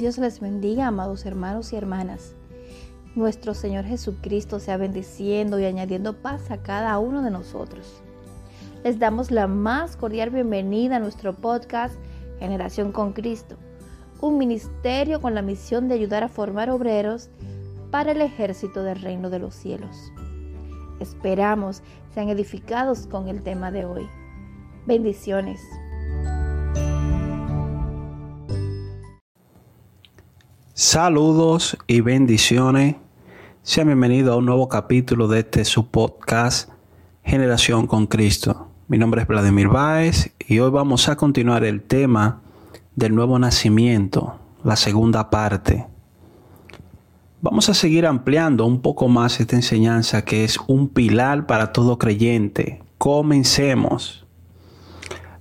Dios les bendiga, amados hermanos y hermanas. Nuestro Señor Jesucristo sea bendiciendo y añadiendo paz a cada uno de nosotros. Les damos la más cordial bienvenida a nuestro podcast Generación con Cristo, un ministerio con la misión de ayudar a formar obreros para el ejército del reino de los cielos. Esperamos sean edificados con el tema de hoy. Bendiciones. Saludos y bendiciones. Sean bienvenidos a un nuevo capítulo de este su podcast Generación con Cristo. Mi nombre es Vladimir Báez y hoy vamos a continuar el tema del nuevo nacimiento, la segunda parte. Vamos a seguir ampliando un poco más esta enseñanza que es un pilar para todo creyente. Comencemos.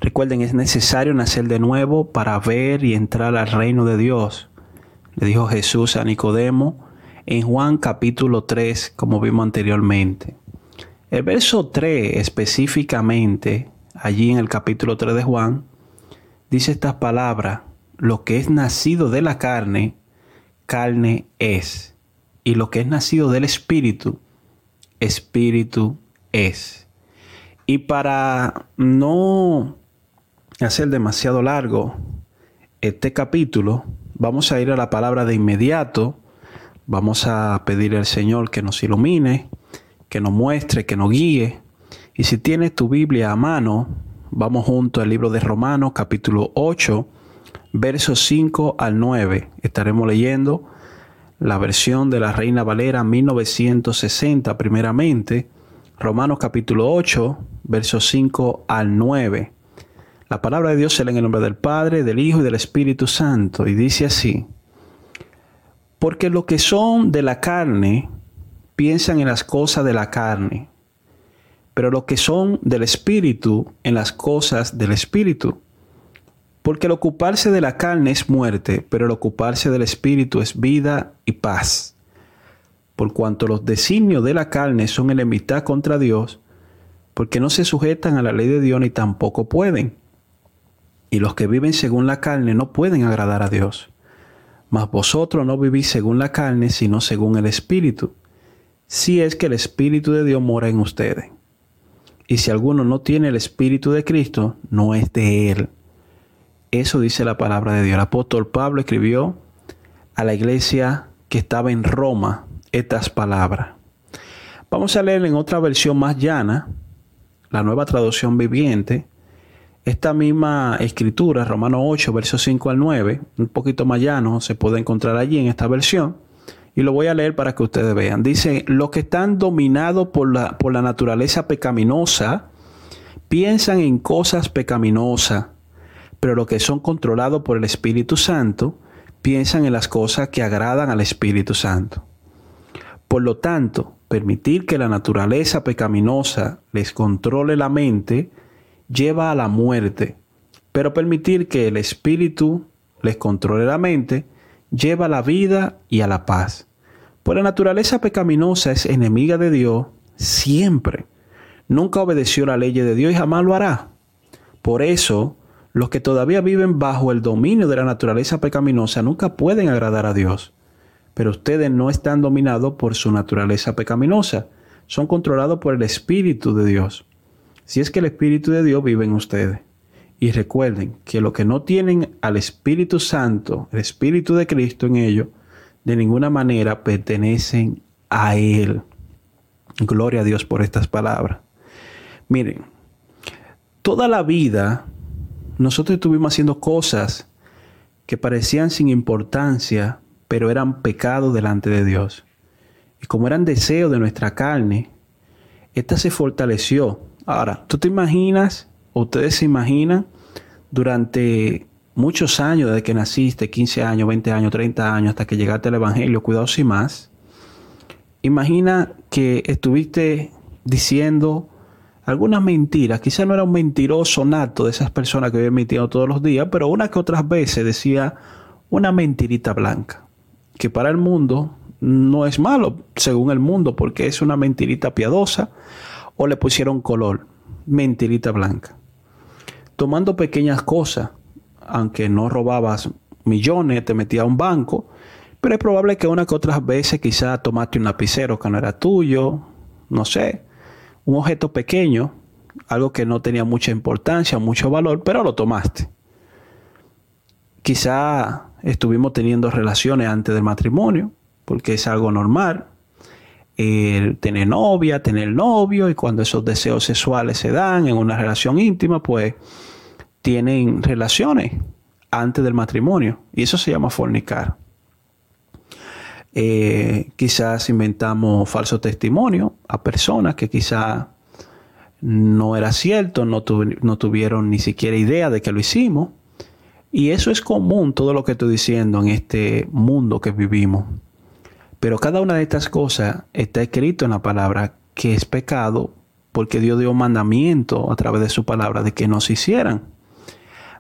Recuerden, es necesario nacer de nuevo para ver y entrar al reino de Dios le dijo Jesús a Nicodemo en Juan capítulo 3, como vimos anteriormente. El verso 3 específicamente, allí en el capítulo 3 de Juan, dice estas palabras, lo que es nacido de la carne, carne es, y lo que es nacido del espíritu, espíritu es. Y para no hacer demasiado largo este capítulo, Vamos a ir a la palabra de inmediato. Vamos a pedir al Señor que nos ilumine, que nos muestre, que nos guíe. Y si tienes tu Biblia a mano, vamos junto al libro de Romanos capítulo 8, versos 5 al 9. Estaremos leyendo la versión de la Reina Valera 1960 primeramente. Romanos capítulo 8, versos 5 al 9. La palabra de Dios se lee en el nombre del Padre, del Hijo y del Espíritu Santo. Y dice así, porque los que son de la carne piensan en las cosas de la carne, pero los que son del Espíritu en las cosas del Espíritu. Porque el ocuparse de la carne es muerte, pero el ocuparse del Espíritu es vida y paz. Por cuanto los designios de la carne son enemistad contra Dios, porque no se sujetan a la ley de Dios ni tampoco pueden y los que viven según la carne no pueden agradar a Dios. Mas vosotros no vivís según la carne, sino según el Espíritu, si es que el Espíritu de Dios mora en ustedes. Y si alguno no tiene el Espíritu de Cristo, no es de Él. Eso dice la palabra de Dios. El apóstol Pablo escribió a la iglesia que estaba en Roma estas palabras. Vamos a leer en otra versión más llana, la nueva traducción viviente, esta misma escritura, Romanos 8, versos 5 al 9, un poquito más llano, se puede encontrar allí en esta versión. Y lo voy a leer para que ustedes vean. Dice, los que están dominados por la, por la naturaleza pecaminosa piensan en cosas pecaminosas, pero los que son controlados por el Espíritu Santo piensan en las cosas que agradan al Espíritu Santo. Por lo tanto, permitir que la naturaleza pecaminosa les controle la mente lleva a la muerte, pero permitir que el Espíritu les controle la mente lleva a la vida y a la paz. Pues la naturaleza pecaminosa es enemiga de Dios siempre. Nunca obedeció la ley de Dios y jamás lo hará. Por eso, los que todavía viven bajo el dominio de la naturaleza pecaminosa nunca pueden agradar a Dios. Pero ustedes no están dominados por su naturaleza pecaminosa, son controlados por el Espíritu de Dios si es que el Espíritu de Dios vive en ustedes. Y recuerden que los que no tienen al Espíritu Santo, el Espíritu de Cristo en ellos, de ninguna manera pertenecen a Él. Gloria a Dios por estas palabras. Miren, toda la vida nosotros estuvimos haciendo cosas que parecían sin importancia, pero eran pecado delante de Dios. Y como eran deseos de nuestra carne, esta se fortaleció Ahora, tú te imaginas, o ustedes se imaginan, durante muchos años, desde que naciste, 15 años, 20 años, 30 años, hasta que llegaste al Evangelio, cuidados y más, imagina que estuviste diciendo algunas mentiras, quizá no era un mentiroso nato de esas personas que viven mintiendo todos los días, pero una que otras veces decía una mentirita blanca, que para el mundo no es malo, según el mundo, porque es una mentirita piadosa, o le pusieron color, mentirita blanca. Tomando pequeñas cosas, aunque no robabas millones, te metías a un banco, pero es probable que una que otras veces quizás tomaste un lapicero que no era tuyo, no sé, un objeto pequeño, algo que no tenía mucha importancia, mucho valor, pero lo tomaste. Quizá estuvimos teniendo relaciones antes del matrimonio, porque es algo normal. Tener novia, tener novio, y cuando esos deseos sexuales se dan en una relación íntima, pues tienen relaciones antes del matrimonio. Y eso se llama fornicar. Eh, quizás inventamos falso testimonio a personas que quizás no era cierto, no, no tuvieron ni siquiera idea de que lo hicimos. Y eso es común, todo lo que estoy diciendo en este mundo que vivimos. Pero cada una de estas cosas está escrito en la palabra que es pecado porque Dios dio mandamiento a través de su palabra de que no se hicieran.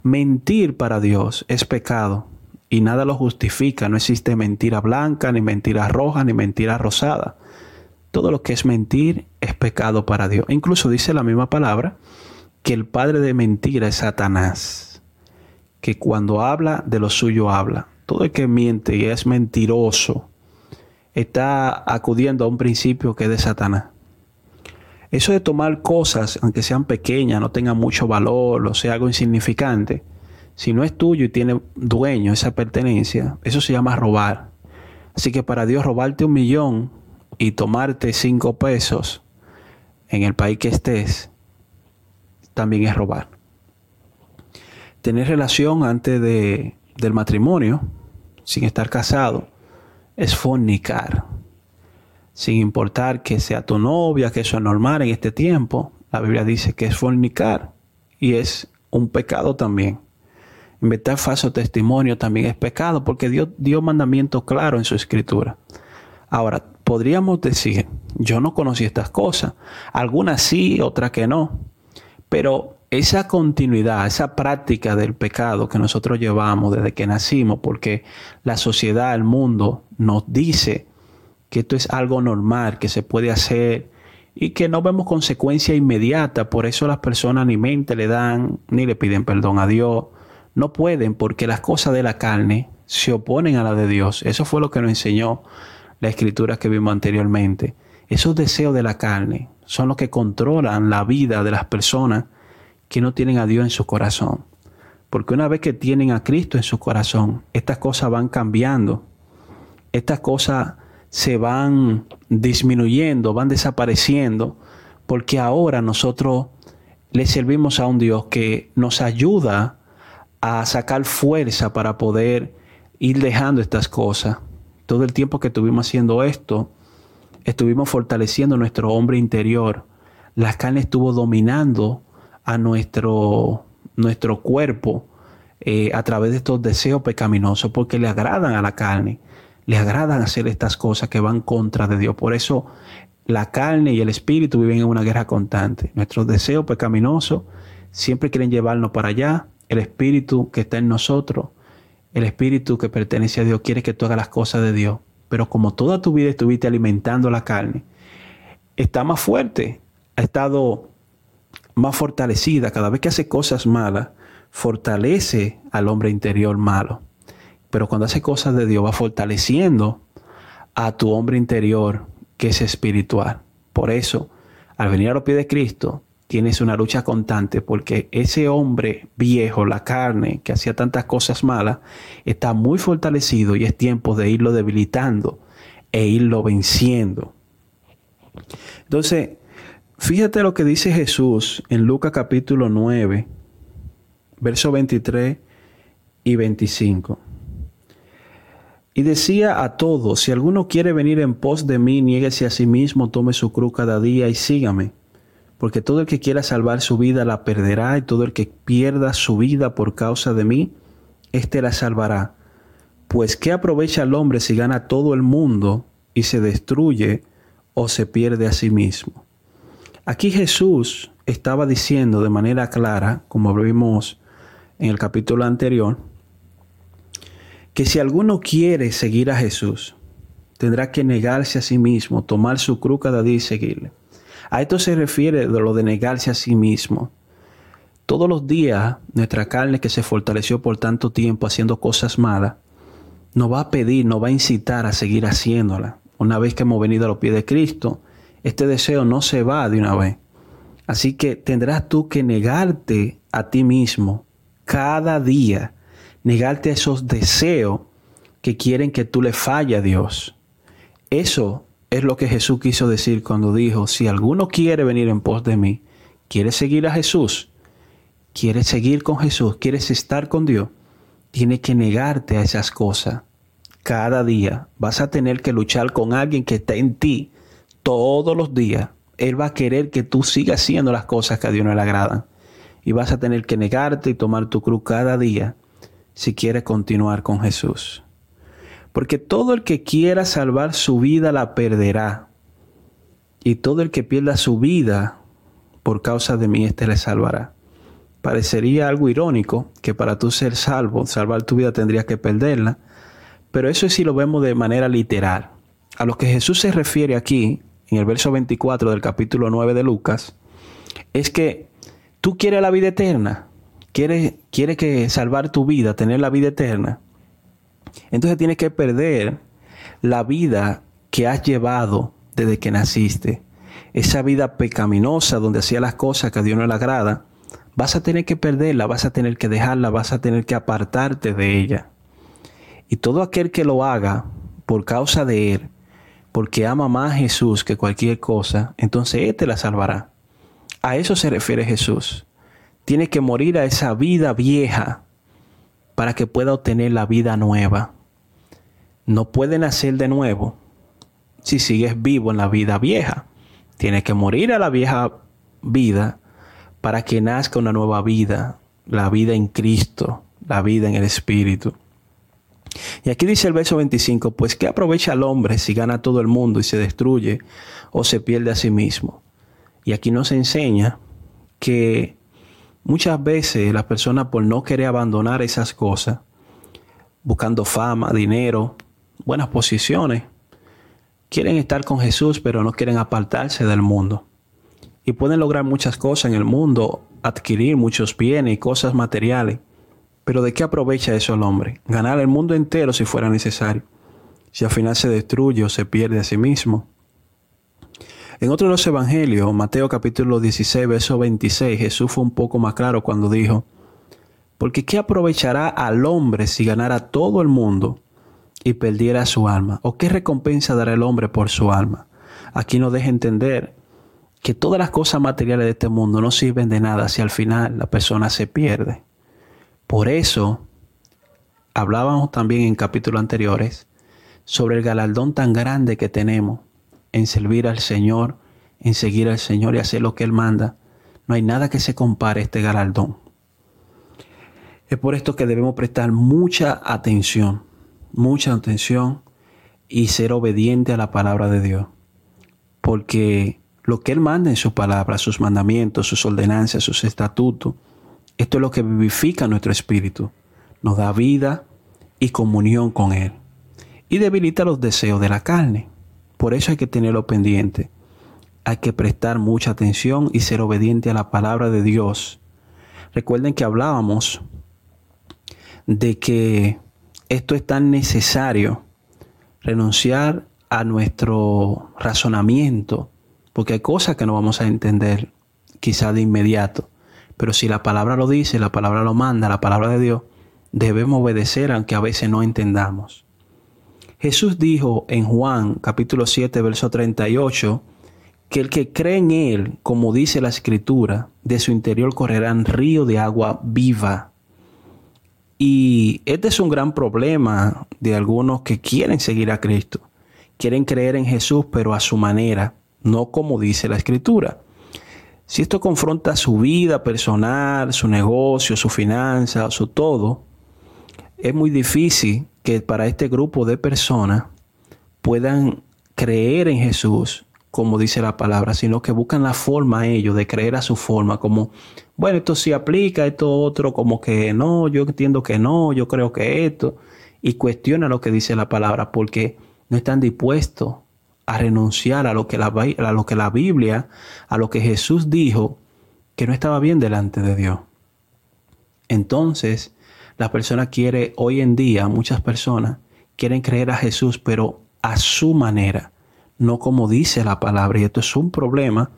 Mentir para Dios es pecado y nada lo justifica. No existe mentira blanca, ni mentira roja, ni mentira rosada. Todo lo que es mentir es pecado para Dios. Incluso dice la misma palabra que el padre de mentira es Satanás, que cuando habla de lo suyo habla. Todo el que miente y es mentiroso está acudiendo a un principio que es de Satanás. Eso de tomar cosas, aunque sean pequeñas, no tengan mucho valor o sea algo insignificante, si no es tuyo y tiene dueño esa pertenencia, eso se llama robar. Así que para Dios robarte un millón y tomarte cinco pesos en el país que estés, también es robar. Tener relación antes de, del matrimonio, sin estar casado, es fornicar. Sin importar que sea tu novia, que eso es normal en este tiempo, la Biblia dice que es fornicar y es un pecado también. Inventar falso testimonio también es pecado porque Dios dio mandamiento claro en su escritura. Ahora, podríamos decir, yo no conocí estas cosas, algunas sí, otras que no, pero esa continuidad, esa práctica del pecado que nosotros llevamos desde que nacimos, porque la sociedad, el mundo nos dice que esto es algo normal, que se puede hacer y que no vemos consecuencia inmediata, por eso las personas ni mente le dan, ni le piden perdón a Dios, no pueden porque las cosas de la carne se oponen a las de Dios. Eso fue lo que nos enseñó la escritura que vimos anteriormente. Esos deseos de la carne son los que controlan la vida de las personas que no tienen a Dios en su corazón. Porque una vez que tienen a Cristo en su corazón, estas cosas van cambiando. Estas cosas se van disminuyendo, van desapareciendo, porque ahora nosotros le servimos a un Dios que nos ayuda a sacar fuerza para poder ir dejando estas cosas. Todo el tiempo que estuvimos haciendo esto, estuvimos fortaleciendo nuestro hombre interior. La carne estuvo dominando a nuestro, nuestro cuerpo eh, a través de estos deseos pecaminosos porque le agradan a la carne, le agradan hacer estas cosas que van contra de Dios. Por eso la carne y el espíritu viven en una guerra constante. Nuestros deseos pecaminosos siempre quieren llevarnos para allá el Espíritu que está en nosotros, el Espíritu que pertenece a Dios, quiere que tú hagas las cosas de Dios. Pero como toda tu vida estuviste alimentando la carne, está más fuerte, ha estado más fortalecida. Cada vez que hace cosas malas, fortalece al hombre interior malo. Pero cuando hace cosas de Dios, va fortaleciendo a tu hombre interior que es espiritual. Por eso, al venir a los pies de Cristo, tienes una lucha constante porque ese hombre viejo, la carne, que hacía tantas cosas malas, está muy fortalecido y es tiempo de irlo debilitando e irlo venciendo. Entonces, fíjate lo que dice Jesús en Lucas capítulo 9, verso 23 y 25. Y decía a todos, si alguno quiere venir en pos de mí, niéguese a sí mismo, tome su cruz cada día y sígame porque todo el que quiera salvar su vida la perderá, y todo el que pierda su vida por causa de mí, éste la salvará. Pues ¿qué aprovecha el hombre si gana todo el mundo y se destruye o se pierde a sí mismo? Aquí Jesús estaba diciendo de manera clara, como vimos en el capítulo anterior, que si alguno quiere seguir a Jesús, tendrá que negarse a sí mismo, tomar su cruz cada día y seguirle. A esto se refiere de lo de negarse a sí mismo. todos los días nuestra carne que se fortaleció por tanto tiempo haciendo cosas malas, nos va a pedir, nos va a incitar a seguir haciéndola. Una vez que hemos venido a los pies de Cristo, este deseo no se va de una vez. Así que tendrás tú que negarte a ti mismo cada día, negarte a esos deseos que quieren que tú le falle a Dios. Eso es lo que Jesús quiso decir cuando dijo, si alguno quiere venir en pos de mí, quiere seguir a Jesús, quiere seguir con Jesús, quieres estar con Dios, tiene que negarte a esas cosas. Cada día vas a tener que luchar con alguien que está en ti todos los días. Él va a querer que tú sigas haciendo las cosas que a Dios no le agradan. Y vas a tener que negarte y tomar tu cruz cada día si quieres continuar con Jesús. Porque todo el que quiera salvar su vida la perderá. Y todo el que pierda su vida por causa de mí, éste le salvará. Parecería algo irónico que para tú ser salvo, salvar tu vida tendrías que perderla. Pero eso sí lo vemos de manera literal. A lo que Jesús se refiere aquí, en el verso 24 del capítulo 9 de Lucas, es que tú quieres la vida eterna, quieres, quieres que salvar tu vida, tener la vida eterna. Entonces tienes que perder la vida que has llevado desde que naciste. Esa vida pecaminosa donde hacía las cosas que a Dios no le agrada, vas a tener que perderla, vas a tener que dejarla, vas a tener que apartarte de ella. Y todo aquel que lo haga por causa de Él, porque ama más a Jesús que cualquier cosa, entonces Él te la salvará. A eso se refiere Jesús. Tienes que morir a esa vida vieja para que pueda obtener la vida nueva. No puede nacer de nuevo si sigues vivo en la vida vieja. Tienes que morir a la vieja vida para que nazca una nueva vida, la vida en Cristo, la vida en el Espíritu. Y aquí dice el verso 25, pues ¿qué aprovecha el hombre si gana todo el mundo y se destruye o se pierde a sí mismo? Y aquí nos enseña que Muchas veces las personas por no querer abandonar esas cosas, buscando fama, dinero, buenas posiciones, quieren estar con Jesús pero no quieren apartarse del mundo. Y pueden lograr muchas cosas en el mundo, adquirir muchos bienes y cosas materiales. Pero ¿de qué aprovecha eso el hombre? Ganar el mundo entero si fuera necesario. Si al final se destruye o se pierde a sí mismo. En otro de los evangelios, Mateo capítulo 16, verso 26, Jesús fue un poco más claro cuando dijo, porque ¿qué aprovechará al hombre si ganara todo el mundo y perdiera su alma? ¿O qué recompensa dará el hombre por su alma? Aquí nos deja entender que todas las cosas materiales de este mundo no sirven de nada si al final la persona se pierde. Por eso, hablábamos también en capítulos anteriores sobre el galardón tan grande que tenemos en servir al Señor, en seguir al Señor y hacer lo que Él manda. No hay nada que se compare a este galardón. Es por esto que debemos prestar mucha atención, mucha atención y ser obediente a la palabra de Dios. Porque lo que Él manda en su palabra, sus mandamientos, sus ordenanzas, sus estatutos, esto es lo que vivifica nuestro espíritu, nos da vida y comunión con Él y debilita los deseos de la carne. Por eso hay que tenerlo pendiente. Hay que prestar mucha atención y ser obediente a la palabra de Dios. Recuerden que hablábamos de que esto es tan necesario, renunciar a nuestro razonamiento, porque hay cosas que no vamos a entender quizá de inmediato. Pero si la palabra lo dice, la palabra lo manda, la palabra de Dios, debemos obedecer aunque a veces no entendamos. Jesús dijo en Juan capítulo 7, verso 38, que el que cree en Él, como dice la Escritura, de su interior correrán río de agua viva. Y este es un gran problema de algunos que quieren seguir a Cristo. Quieren creer en Jesús, pero a su manera, no como dice la Escritura. Si esto confronta su vida personal, su negocio, su finanza, su todo, es muy difícil que para este grupo de personas puedan creer en Jesús, como dice la palabra, sino que buscan la forma ellos de creer a su forma, como, bueno, esto sí aplica, esto otro, como que no, yo entiendo que no, yo creo que esto, y cuestiona lo que dice la palabra, porque no están dispuestos a renunciar a lo que la, a lo que la Biblia, a lo que Jesús dijo, que no estaba bien delante de Dios. Entonces, la persona quiere, hoy en día, muchas personas quieren creer a Jesús, pero a su manera, no como dice la palabra. Y esto es un problema,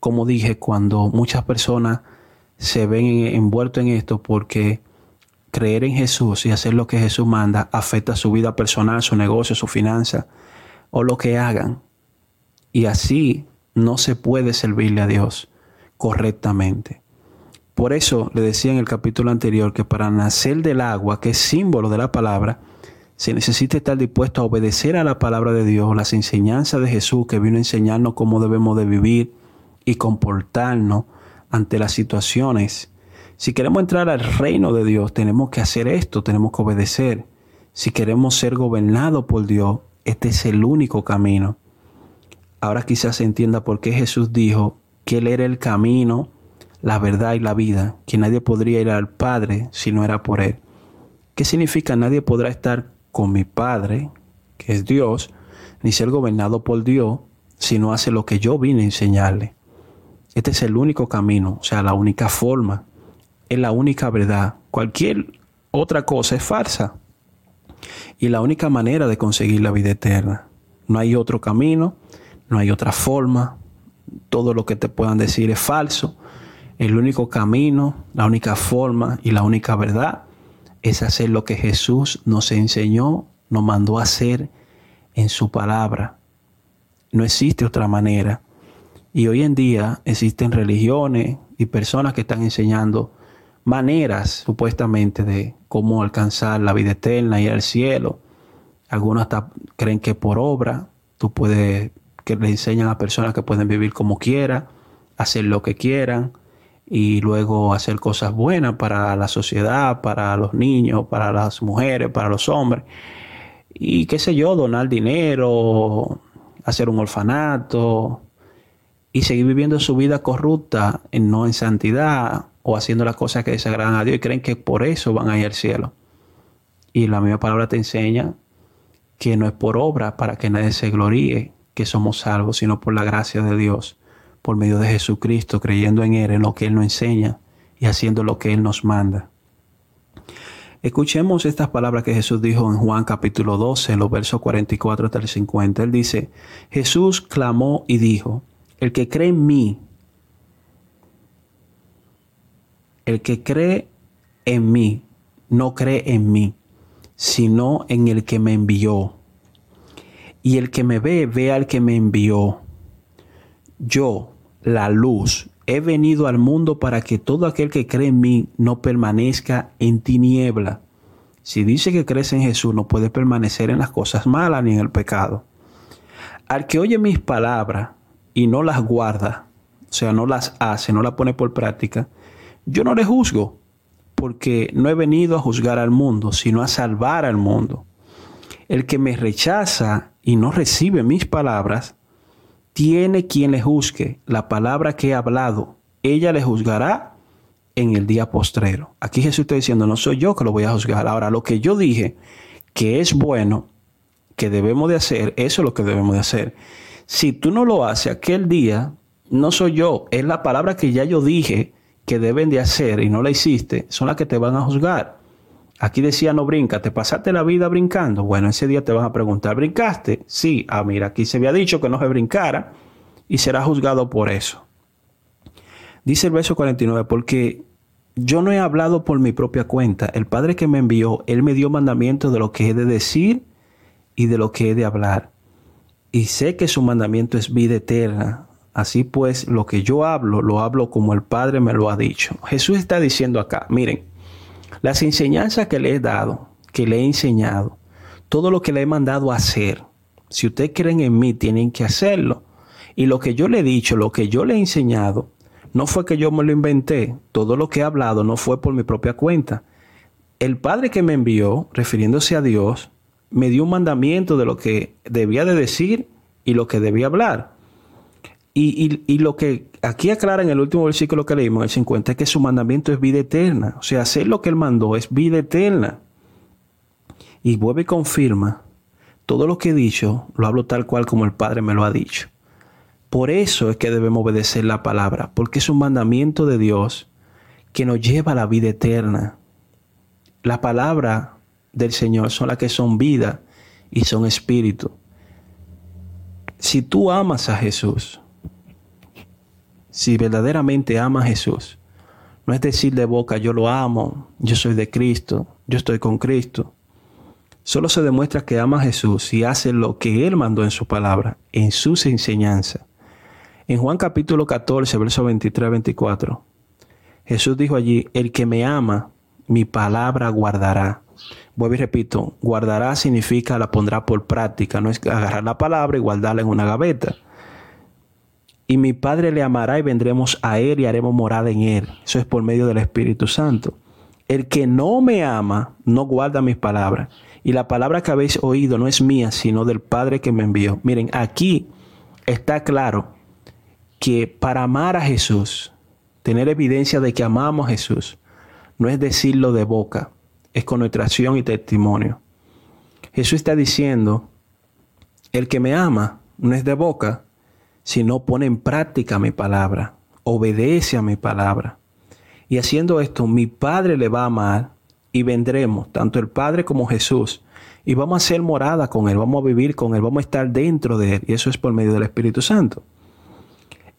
como dije, cuando muchas personas se ven envueltos en esto porque creer en Jesús y hacer lo que Jesús manda afecta su vida personal, su negocio, su finanza o lo que hagan. Y así no se puede servirle a Dios correctamente. Por eso le decía en el capítulo anterior que para nacer del agua, que es símbolo de la palabra, se necesita estar dispuesto a obedecer a la palabra de Dios, las enseñanzas de Jesús que vino a enseñarnos cómo debemos de vivir y comportarnos ante las situaciones. Si queremos entrar al reino de Dios, tenemos que hacer esto, tenemos que obedecer. Si queremos ser gobernados por Dios, este es el único camino. Ahora quizás se entienda por qué Jesús dijo que Él era el camino, la verdad y la vida, que nadie podría ir al Padre si no era por Él. ¿Qué significa nadie podrá estar con mi Padre, que es Dios, ni ser gobernado por Dios, si no hace lo que yo vine a enseñarle. Este es el único camino, o sea, la única forma, es la única verdad. Cualquier otra cosa es falsa. Y la única manera de conseguir la vida eterna. No hay otro camino, no hay otra forma. Todo lo que te puedan decir es falso. El único camino, la única forma y la única verdad es hacer lo que Jesús nos enseñó, nos mandó a hacer en su palabra. No existe otra manera. Y hoy en día existen religiones y personas que están enseñando maneras supuestamente de cómo alcanzar la vida eterna y el cielo. Algunos hasta creen que por obra tú puedes, que le enseñan a personas que pueden vivir como quieran, hacer lo que quieran y luego hacer cosas buenas para la sociedad, para los niños, para las mujeres, para los hombres. Y qué sé yo, donar dinero, hacer un orfanato y seguir viviendo su vida corrupta, en, no en santidad o haciendo las cosas que desagradan a Dios y creen que por eso van a ir al cielo. Y la misma palabra te enseña que no es por obra para que nadie se gloríe que somos salvos, sino por la gracia de Dios por medio de Jesucristo, creyendo en Él, en lo que Él nos enseña y haciendo lo que Él nos manda. Escuchemos estas palabras que Jesús dijo en Juan capítulo 12, en los versos 44 hasta el 50. Él dice, Jesús clamó y dijo, el que cree en mí, el que cree en mí, no cree en mí, sino en el que me envió. Y el que me ve, ve al que me envió. Yo, la luz, he venido al mundo para que todo aquel que cree en mí no permanezca en tiniebla. Si dice que crees en Jesús, no puede permanecer en las cosas malas ni en el pecado. Al que oye mis palabras y no las guarda, o sea, no las hace, no las pone por práctica, yo no le juzgo, porque no he venido a juzgar al mundo, sino a salvar al mundo. El que me rechaza y no recibe mis palabras, tiene quien le juzgue la palabra que he hablado, ella le juzgará en el día postrero. Aquí Jesús está diciendo, no soy yo que lo voy a juzgar. Ahora, lo que yo dije que es bueno, que debemos de hacer, eso es lo que debemos de hacer. Si tú no lo haces aquel día, no soy yo, es la palabra que ya yo dije que deben de hacer y no la hiciste, son las que te van a juzgar. Aquí decía no brinca, ¿te pasaste la vida brincando? Bueno, ese día te van a preguntar, ¿brincaste? Sí, ah, mira, aquí se había dicho que no se brincara y será juzgado por eso. Dice el verso 49, porque yo no he hablado por mi propia cuenta. El Padre que me envió, Él me dio mandamiento de lo que he de decir y de lo que he de hablar. Y sé que su mandamiento es vida eterna. Así pues, lo que yo hablo, lo hablo como el Padre me lo ha dicho. Jesús está diciendo acá, miren, las enseñanzas que le he dado, que le he enseñado, todo lo que le he mandado a hacer, si ustedes creen en mí, tienen que hacerlo. Y lo que yo le he dicho, lo que yo le he enseñado, no fue que yo me lo inventé. Todo lo que he hablado no fue por mi propia cuenta. El Padre que me envió, refiriéndose a Dios, me dio un mandamiento de lo que debía de decir y lo que debía hablar. Y, lo que aquí aclara en el último versículo que leímos, el 50, es que su mandamiento es vida eterna. O sea, hacer lo que él mandó es vida eterna. Y vuelve y confirma, todo lo que he dicho, lo hablo tal cual como el Padre me lo ha dicho. Por eso es que debemos obedecer la palabra, porque es un mandamiento de Dios que nos lleva a la vida eterna. La palabra del Señor son las que son vida y son espíritu. Si tú amas a Jesús, si verdaderamente amas a Jesús, no es decir de boca, yo lo amo, yo soy de Cristo, yo estoy con Cristo. Solo se demuestra que ama a Jesús y hace lo que Él mandó en su palabra, en sus enseñanzas. En Juan capítulo 14, verso 23 24, Jesús dijo allí, el que me ama, mi palabra guardará. Vuelvo y repito, guardará significa la pondrá por práctica, no es agarrar la palabra y guardarla en una gaveta. Y mi Padre le amará y vendremos a Él y haremos morada en Él. Eso es por medio del Espíritu Santo. El que no me ama, no guarda mis palabras. Y la palabra que habéis oído no es mía, sino del Padre que me envió. Miren, aquí está claro que para amar a Jesús, tener evidencia de que amamos a Jesús, no es decirlo de boca, es con nuestra acción y testimonio. Jesús está diciendo, el que me ama no es de boca, sino pone en práctica mi palabra, obedece a mi palabra. Y haciendo esto, mi Padre le va a amar y vendremos, tanto el Padre como Jesús, y vamos a ser morada con Él, vamos a vivir con Él, vamos a estar dentro de Él, y eso es por medio del Espíritu Santo.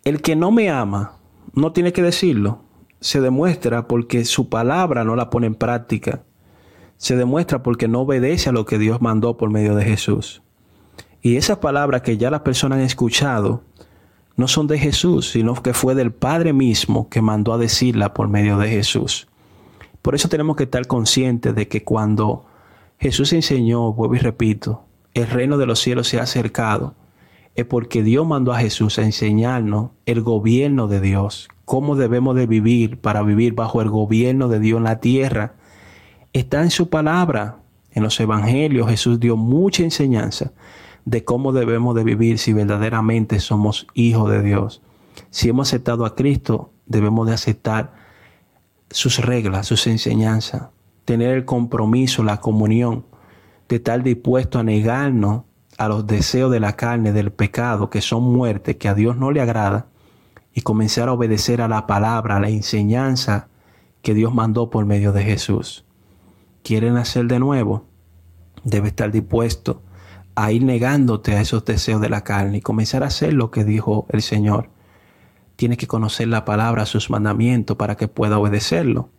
El que no me ama, no tiene que decirlo, se demuestra porque su palabra no la pone en práctica, se demuestra porque no obedece a lo que Dios mandó por medio de Jesús. Y esas palabras que ya las personas han escuchado, no son de Jesús, sino que fue del Padre mismo que mandó a decirla por medio de Jesús. Por eso tenemos que estar conscientes de que cuando Jesús enseñó, vuelvo y repito, el reino de los cielos se ha acercado, es porque Dios mandó a Jesús a enseñarnos el gobierno de Dios, cómo debemos de vivir para vivir bajo el gobierno de Dios en la tierra. Está en su palabra. En los evangelios Jesús dio mucha enseñanza de cómo debemos de vivir si verdaderamente somos hijos de Dios. Si hemos aceptado a Cristo, debemos de aceptar sus reglas, sus enseñanzas, tener el compromiso, la comunión, de estar dispuesto a negarnos a los deseos de la carne, del pecado, que son muerte, que a Dios no le agrada, y comenzar a obedecer a la palabra, a la enseñanza que Dios mandó por medio de Jesús. ¿Quieren nacer de nuevo? Debe estar dispuesto a ir negándote a esos deseos de la carne y comenzar a hacer lo que dijo el Señor. Tienes que conocer la palabra, sus mandamientos, para que pueda obedecerlo.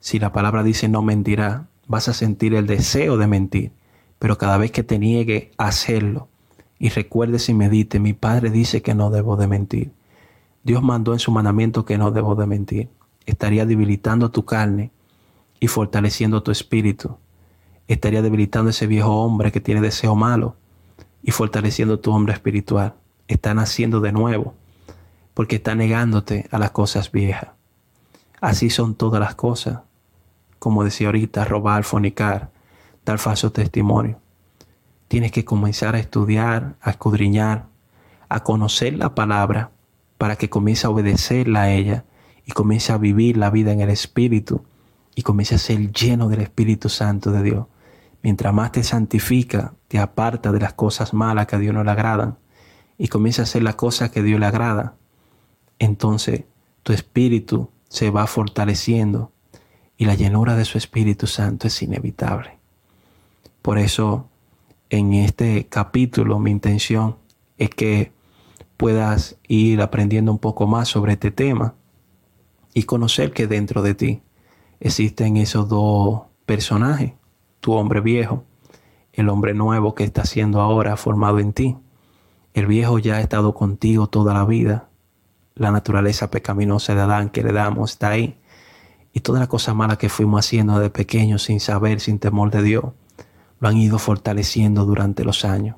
Si la palabra dice no mentirá, vas a sentir el deseo de mentir, pero cada vez que te niegue a hacerlo y recuerdes y medite, mi Padre dice que no debo de mentir. Dios mandó en su mandamiento que no debo de mentir. Estaría debilitando tu carne y fortaleciendo tu espíritu estaría debilitando ese viejo hombre que tiene deseo malo y fortaleciendo tu hombre espiritual. Está naciendo de nuevo porque está negándote a las cosas viejas. Así son todas las cosas. Como decía ahorita, robar, fornicar, dar falso testimonio. Tienes que comenzar a estudiar, a escudriñar, a conocer la palabra para que comience a obedecerla a ella y comience a vivir la vida en el Espíritu y comience a ser lleno del Espíritu Santo de Dios. Mientras más te santifica, te aparta de las cosas malas que a Dios no le agradan y comienza a hacer las cosas que a Dios le agrada, entonces tu espíritu se va fortaleciendo y la llenura de su Espíritu Santo es inevitable. Por eso, en este capítulo, mi intención es que puedas ir aprendiendo un poco más sobre este tema y conocer que dentro de ti existen esos dos personajes, tu hombre viejo, el hombre nuevo que está siendo ahora formado en ti. El viejo ya ha estado contigo toda la vida. La naturaleza pecaminosa de Adán que le damos está ahí. Y todas las cosas malas que fuimos haciendo de pequeños sin saber, sin temor de Dios, lo han ido fortaleciendo durante los años.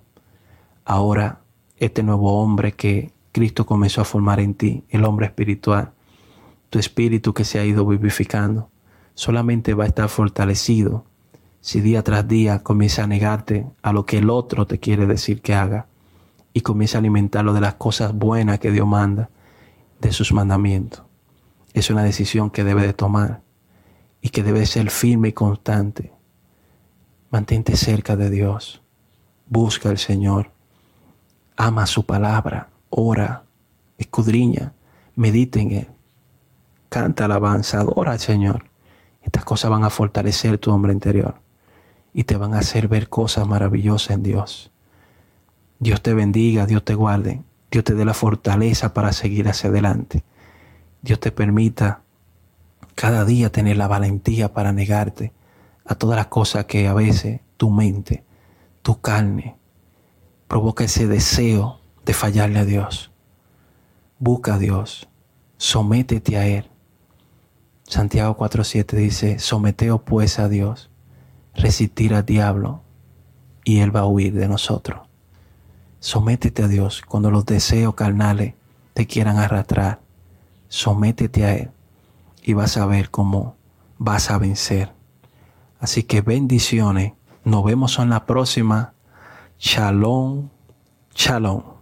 Ahora, este nuevo hombre que Cristo comenzó a formar en ti, el hombre espiritual, tu espíritu que se ha ido vivificando, solamente va a estar fortalecido si día tras día comienza a negarte a lo que el otro te quiere decir que haga y comienza a alimentarlo de las cosas buenas que Dios manda, de sus mandamientos. Es una decisión que debe de tomar y que debe ser firme y constante. Mantente cerca de Dios. Busca al Señor. Ama su palabra. Ora. Escudriña. Medita en Él. Canta alabanza. Adora al Señor. Estas cosas van a fortalecer tu hombre interior y te van a hacer ver cosas maravillosas en Dios. Dios te bendiga, Dios te guarde, Dios te dé la fortaleza para seguir hacia adelante. Dios te permita cada día tener la valentía para negarte a todas las cosas que a veces tu mente, tu carne, provoca ese deseo de fallarle a Dios. Busca a Dios, sométete a Él. Santiago 4.7 dice, someteos pues a Dios, resistir al diablo y Él va a huir de nosotros. Sométete a Dios cuando los deseos carnales te quieran arrastrar. Sométete a Él y vas a ver cómo vas a vencer. Así que bendiciones. Nos vemos en la próxima. Shalom. Shalom.